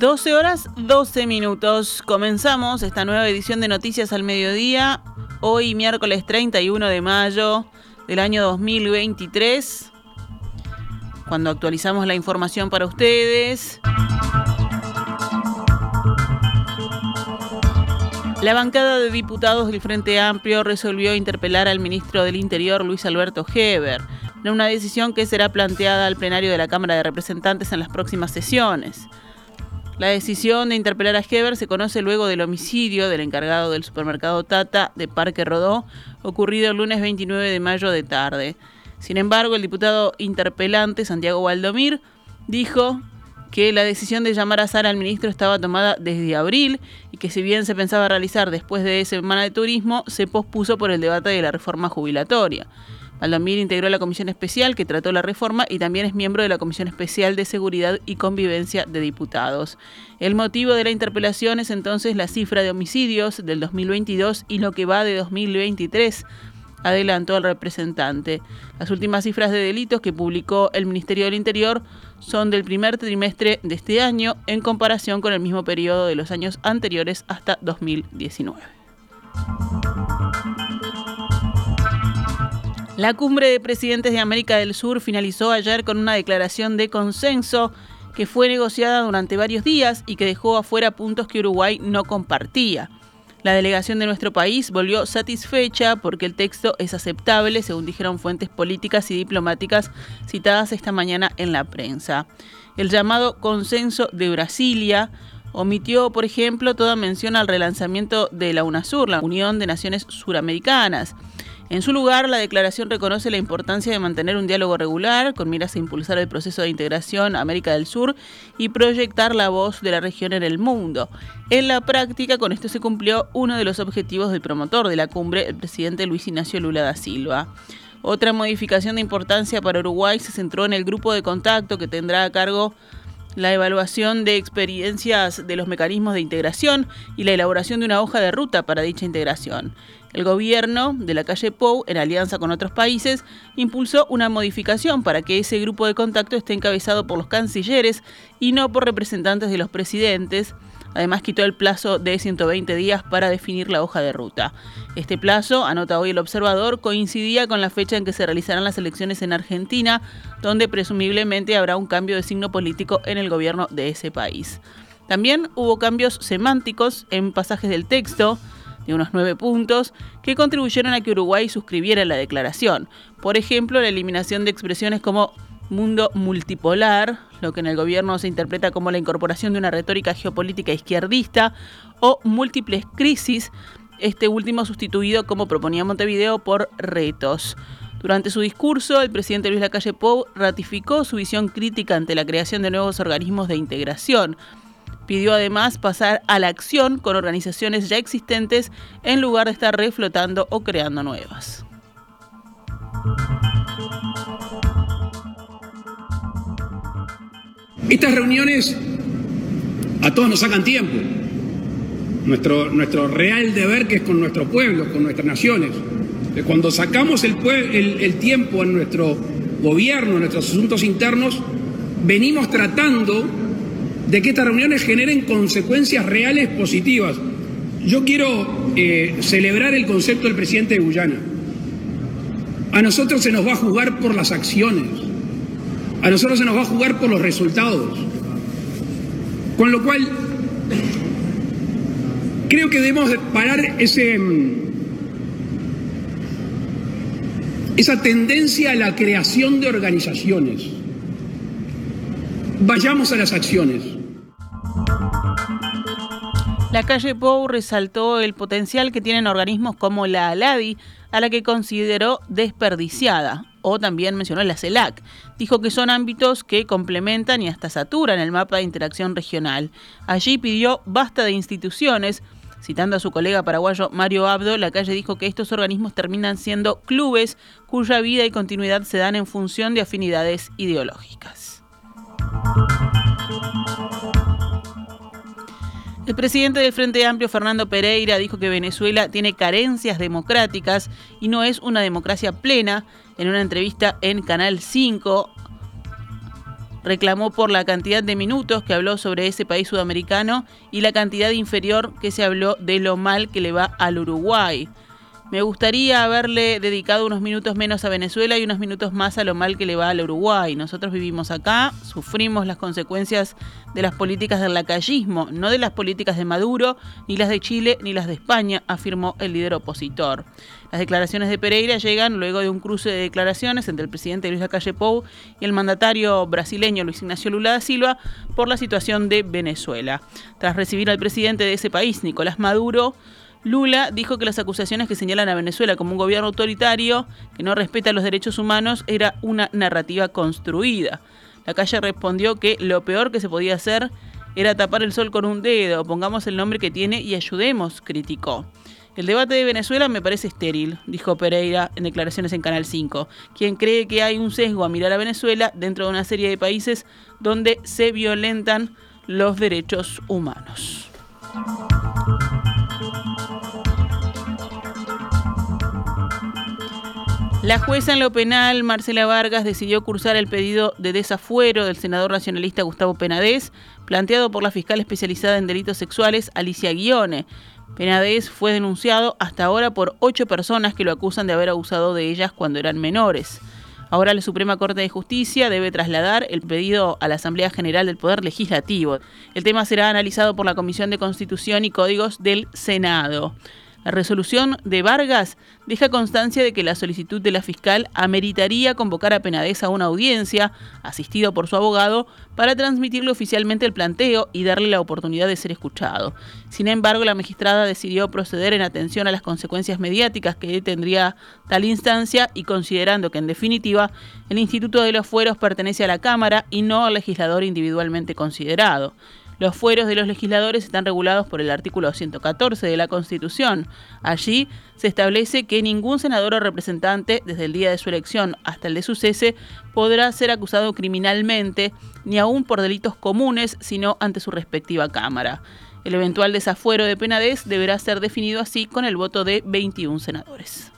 12 horas 12 minutos. Comenzamos esta nueva edición de Noticias al Mediodía, hoy miércoles 31 de mayo del año 2023, cuando actualizamos la información para ustedes. La bancada de diputados del Frente Amplio resolvió interpelar al ministro del Interior, Luis Alberto Heber, en una decisión que será planteada al plenario de la Cámara de Representantes en las próximas sesiones. La decisión de interpelar a Heber se conoce luego del homicidio del encargado del supermercado Tata de Parque Rodó, ocurrido el lunes 29 de mayo de tarde. Sin embargo, el diputado interpelante, Santiago Valdomir, dijo que la decisión de llamar a Sara al ministro estaba tomada desde abril y que si bien se pensaba realizar después de Semana de Turismo, se pospuso por el debate de la reforma jubilatoria. Valdomir integró la comisión especial que trató la reforma y también es miembro de la Comisión Especial de Seguridad y Convivencia de Diputados. El motivo de la interpelación es entonces la cifra de homicidios del 2022 y lo que va de 2023 adelantó el representante. Las últimas cifras de delitos que publicó el Ministerio del Interior son del primer trimestre de este año en comparación con el mismo periodo de los años anteriores hasta 2019. La cumbre de presidentes de América del Sur finalizó ayer con una declaración de consenso que fue negociada durante varios días y que dejó afuera puntos que Uruguay no compartía. La delegación de nuestro país volvió satisfecha porque el texto es aceptable, según dijeron fuentes políticas y diplomáticas citadas esta mañana en la prensa. El llamado consenso de Brasilia omitió, por ejemplo, toda mención al relanzamiento de la UNASUR, la Unión de Naciones Suramericanas. En su lugar, la declaración reconoce la importancia de mantener un diálogo regular con miras a impulsar el proceso de integración América del Sur y proyectar la voz de la región en el mundo. En la práctica, con esto se cumplió uno de los objetivos del promotor de la cumbre, el presidente Luis Ignacio Lula da Silva. Otra modificación de importancia para Uruguay se centró en el grupo de contacto que tendrá a cargo la evaluación de experiencias de los mecanismos de integración y la elaboración de una hoja de ruta para dicha integración. El gobierno de la calle Pou, en alianza con otros países, impulsó una modificación para que ese grupo de contacto esté encabezado por los cancilleres y no por representantes de los presidentes. Además, quitó el plazo de 120 días para definir la hoja de ruta. Este plazo, anota hoy el observador, coincidía con la fecha en que se realizarán las elecciones en Argentina, donde presumiblemente habrá un cambio de signo político en el gobierno de ese país. También hubo cambios semánticos en pasajes del texto de unos nueve puntos que contribuyeron a que Uruguay suscribiera la declaración. Por ejemplo, la eliminación de expresiones como mundo multipolar, lo que en el gobierno se interpreta como la incorporación de una retórica geopolítica izquierdista, o múltiples crisis, este último sustituido como proponía Montevideo por retos. Durante su discurso, el presidente Luis Lacalle Pou ratificó su visión crítica ante la creación de nuevos organismos de integración. Pidió además pasar a la acción con organizaciones ya existentes en lugar de estar reflotando o creando nuevas. Estas reuniones a todos nos sacan tiempo. Nuestro, nuestro real deber que es con nuestro pueblo, con nuestras naciones. Cuando sacamos el, el, el tiempo en nuestro gobierno, en nuestros asuntos internos, venimos tratando de que estas reuniones generen consecuencias reales positivas. Yo quiero eh, celebrar el concepto del presidente de Guyana. A nosotros se nos va a jugar por las acciones, a nosotros se nos va a jugar por los resultados. Con lo cual, creo que debemos parar ese, esa tendencia a la creación de organizaciones. Vayamos a las acciones. La calle Pou resaltó el potencial que tienen organismos como la ALADI, a la que consideró desperdiciada, o también mencionó la CELAC. Dijo que son ámbitos que complementan y hasta saturan el mapa de interacción regional. Allí pidió basta de instituciones. Citando a su colega paraguayo Mario Abdo, la calle dijo que estos organismos terminan siendo clubes cuya vida y continuidad se dan en función de afinidades ideológicas. El presidente del Frente Amplio, Fernando Pereira, dijo que Venezuela tiene carencias democráticas y no es una democracia plena. En una entrevista en Canal 5, reclamó por la cantidad de minutos que habló sobre ese país sudamericano y la cantidad inferior que se habló de lo mal que le va al Uruguay. Me gustaría haberle dedicado unos minutos menos a Venezuela y unos minutos más a lo mal que le va al Uruguay. Nosotros vivimos acá, sufrimos las consecuencias de las políticas del lacayismo, no de las políticas de Maduro, ni las de Chile, ni las de España, afirmó el líder opositor. Las declaraciones de Pereira llegan luego de un cruce de declaraciones entre el presidente Luis Lacalle Pou y el mandatario brasileño Luis Ignacio Lula da Silva por la situación de Venezuela. Tras recibir al presidente de ese país, Nicolás Maduro, Lula dijo que las acusaciones que señalan a Venezuela como un gobierno autoritario que no respeta los derechos humanos era una narrativa construida. La calle respondió que lo peor que se podía hacer era tapar el sol con un dedo, pongamos el nombre que tiene y ayudemos, criticó. El debate de Venezuela me parece estéril, dijo Pereira en declaraciones en Canal 5, quien cree que hay un sesgo a mirar a Venezuela dentro de una serie de países donde se violentan los derechos humanos. La jueza en lo penal, Marcela Vargas, decidió cursar el pedido de desafuero del senador nacionalista Gustavo Penadez, planteado por la fiscal especializada en delitos sexuales, Alicia Guione. Penadez fue denunciado hasta ahora por ocho personas que lo acusan de haber abusado de ellas cuando eran menores. Ahora la Suprema Corte de Justicia debe trasladar el pedido a la Asamblea General del Poder Legislativo. El tema será analizado por la Comisión de Constitución y Códigos del Senado. La resolución de Vargas deja constancia de que la solicitud de la fiscal ameritaría convocar a Penades a una audiencia, asistido por su abogado, para transmitirle oficialmente el planteo y darle la oportunidad de ser escuchado. Sin embargo, la magistrada decidió proceder en atención a las consecuencias mediáticas que tendría tal instancia y considerando que, en definitiva, el Instituto de los Fueros pertenece a la Cámara y no al legislador individualmente considerado. Los fueros de los legisladores están regulados por el artículo 114 de la Constitución. Allí se establece que ningún senador o representante, desde el día de su elección hasta el de su cese, podrá ser acusado criminalmente, ni aún por delitos comunes, sino ante su respectiva Cámara. El eventual desafuero de penadez deberá ser definido así con el voto de 21 senadores.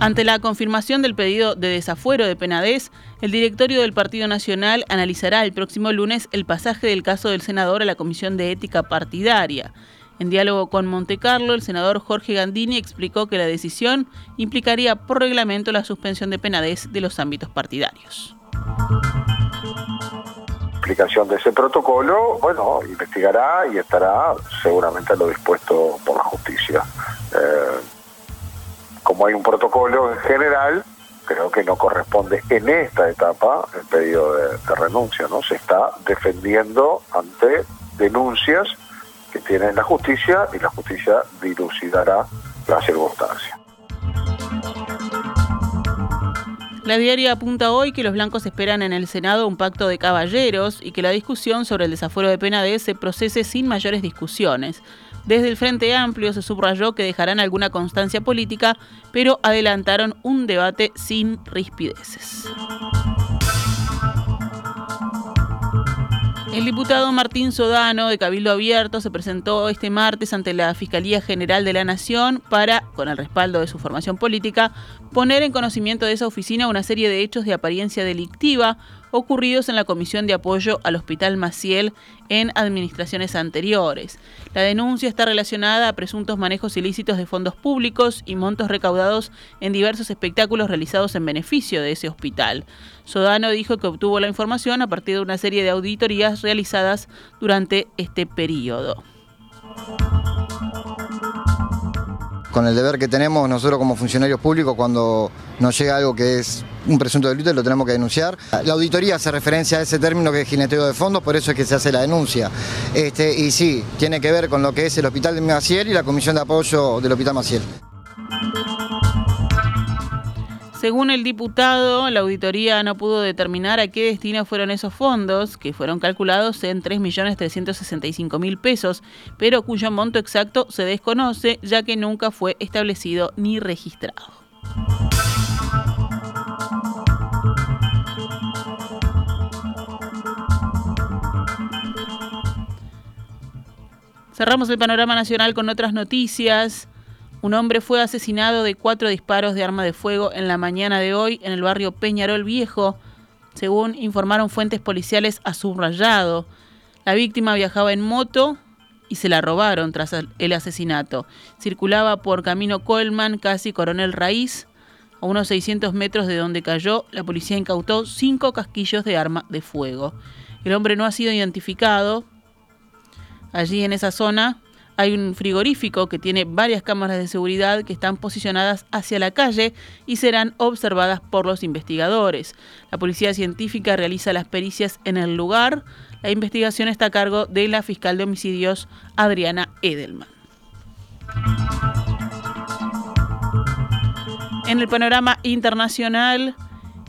Ante la confirmación del pedido de desafuero de Penadez, el directorio del Partido Nacional analizará el próximo lunes el pasaje del caso del senador a la Comisión de Ética Partidaria. En diálogo con Montecarlo, el senador Jorge Gandini explicó que la decisión implicaría por reglamento la suspensión de Penadez de los ámbitos partidarios. Explicación de ese protocolo, bueno, investigará y estará seguramente a lo dispuesto por la justicia. Eh, como hay un protocolo en general, creo que no corresponde en esta etapa el pedido de, renuncia, ¿no? Se está defendiendo ante denuncias que tiene la justicia y la justicia dilucidará la circunstancia. La diaria apunta hoy que los blancos esperan en el Senado un pacto de caballeros y que la discusión sobre el desafuero de pena de se procese sin mayores discusiones. Desde el Frente Amplio se subrayó que dejarán alguna constancia política, pero adelantaron un debate sin rispideces. El diputado Martín Sodano de Cabildo Abierto se presentó este martes ante la Fiscalía General de la Nación para, con el respaldo de su formación política, poner en conocimiento de esa oficina una serie de hechos de apariencia delictiva ocurridos en la Comisión de Apoyo al Hospital Maciel en administraciones anteriores. La denuncia está relacionada a presuntos manejos ilícitos de fondos públicos y montos recaudados en diversos espectáculos realizados en beneficio de ese hospital. Sodano dijo que obtuvo la información a partir de una serie de auditorías realizadas durante este periodo con el deber que tenemos nosotros como funcionarios públicos cuando nos llega algo que es un presunto delito lo tenemos que denunciar. La auditoría hace referencia a ese término que es jineteo de fondos, por eso es que se hace la denuncia. Este, y sí, tiene que ver con lo que es el Hospital de Maciel y la Comisión de Apoyo del Hospital Maciel. Según el diputado, la auditoría no pudo determinar a qué destino fueron esos fondos, que fueron calculados en 3.365.000 pesos, pero cuyo monto exacto se desconoce ya que nunca fue establecido ni registrado. Cerramos el panorama nacional con otras noticias. Un hombre fue asesinado de cuatro disparos de arma de fuego en la mañana de hoy en el barrio Peñarol Viejo, según informaron fuentes policiales a subrayado. La víctima viajaba en moto y se la robaron tras el asesinato. Circulaba por Camino Colman, casi Coronel Raíz. A unos 600 metros de donde cayó, la policía incautó cinco casquillos de arma de fuego. El hombre no ha sido identificado. Allí en esa zona hay un frigorífico que tiene varias cámaras de seguridad que están posicionadas hacia la calle y serán observadas por los investigadores. La policía científica realiza las pericias en el lugar. La investigación está a cargo de la fiscal de homicidios Adriana Edelman. En el panorama internacional,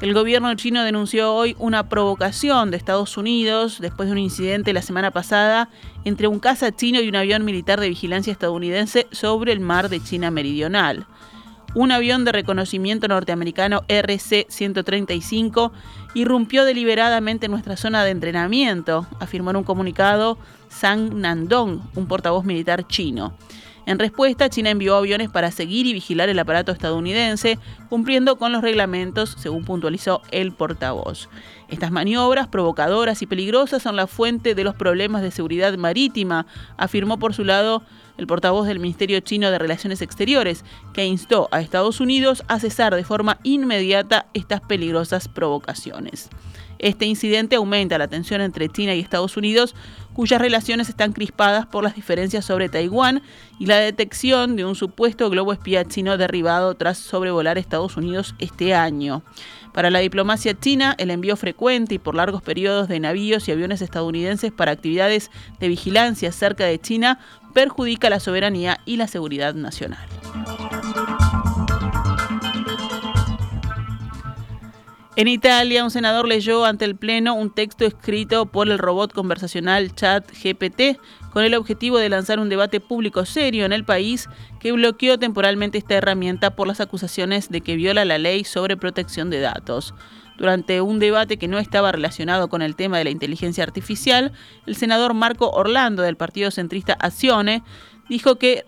el gobierno chino denunció hoy una provocación de Estados Unidos después de un incidente la semana pasada entre un caza chino y un avión militar de vigilancia estadounidense sobre el mar de China Meridional. Un avión de reconocimiento norteamericano RC-135 irrumpió deliberadamente en nuestra zona de entrenamiento, afirmó en un comunicado Zhang Nandong, un portavoz militar chino. En respuesta, China envió aviones para seguir y vigilar el aparato estadounidense, cumpliendo con los reglamentos, según puntualizó el portavoz. Estas maniobras provocadoras y peligrosas son la fuente de los problemas de seguridad marítima, afirmó por su lado el portavoz del Ministerio Chino de Relaciones Exteriores, que instó a Estados Unidos a cesar de forma inmediata estas peligrosas provocaciones. Este incidente aumenta la tensión entre China y Estados Unidos, cuyas relaciones están crispadas por las diferencias sobre Taiwán y la detección de un supuesto globo espía chino derribado tras sobrevolar Estados Unidos este año. Para la diplomacia china, el envío frecuente y por largos periodos de navíos y aviones estadounidenses para actividades de vigilancia cerca de China perjudica la soberanía y la seguridad nacional. En Italia, un senador leyó ante el Pleno un texto escrito por el robot conversacional ChatGPT con el objetivo de lanzar un debate público serio en el país que bloqueó temporalmente esta herramienta por las acusaciones de que viola la ley sobre protección de datos. Durante un debate que no estaba relacionado con el tema de la inteligencia artificial, el senador Marco Orlando del partido centrista Azione dijo que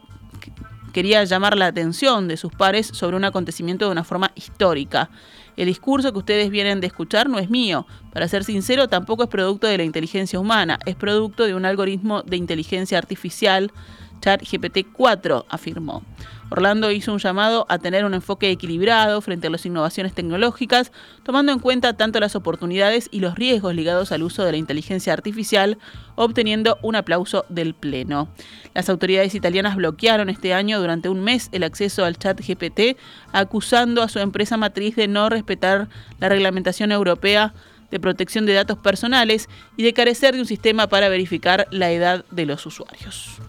quería llamar la atención de sus pares sobre un acontecimiento de una forma histórica. El discurso que ustedes vienen de escuchar no es mío. Para ser sincero, tampoco es producto de la inteligencia humana, es producto de un algoritmo de inteligencia artificial, ChatGPT-4, afirmó. Orlando hizo un llamado a tener un enfoque equilibrado frente a las innovaciones tecnológicas, tomando en cuenta tanto las oportunidades y los riesgos ligados al uso de la inteligencia artificial, obteniendo un aplauso del Pleno. Las autoridades italianas bloquearon este año durante un mes el acceso al chat GPT, acusando a su empresa matriz de no respetar la reglamentación europea de protección de datos personales y de carecer de un sistema para verificar la edad de los usuarios.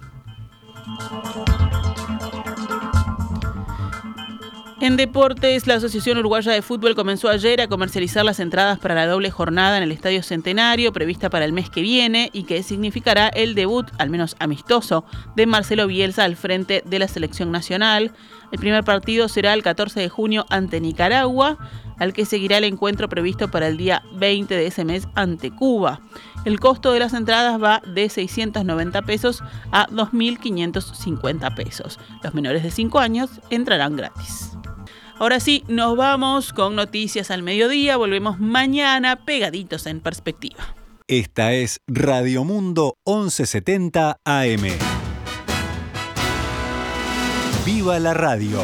En deportes, la Asociación Uruguaya de Fútbol comenzó ayer a comercializar las entradas para la doble jornada en el Estadio Centenario, prevista para el mes que viene, y que significará el debut, al menos amistoso, de Marcelo Bielsa al frente de la selección nacional. El primer partido será el 14 de junio ante Nicaragua, al que seguirá el encuentro previsto para el día 20 de ese mes ante Cuba. El costo de las entradas va de 690 pesos a 2.550 pesos. Los menores de 5 años entrarán gratis. Ahora sí, nos vamos con noticias al mediodía. Volvemos mañana pegaditos en perspectiva. Esta es Radio Mundo 1170 AM. ¡Viva la radio!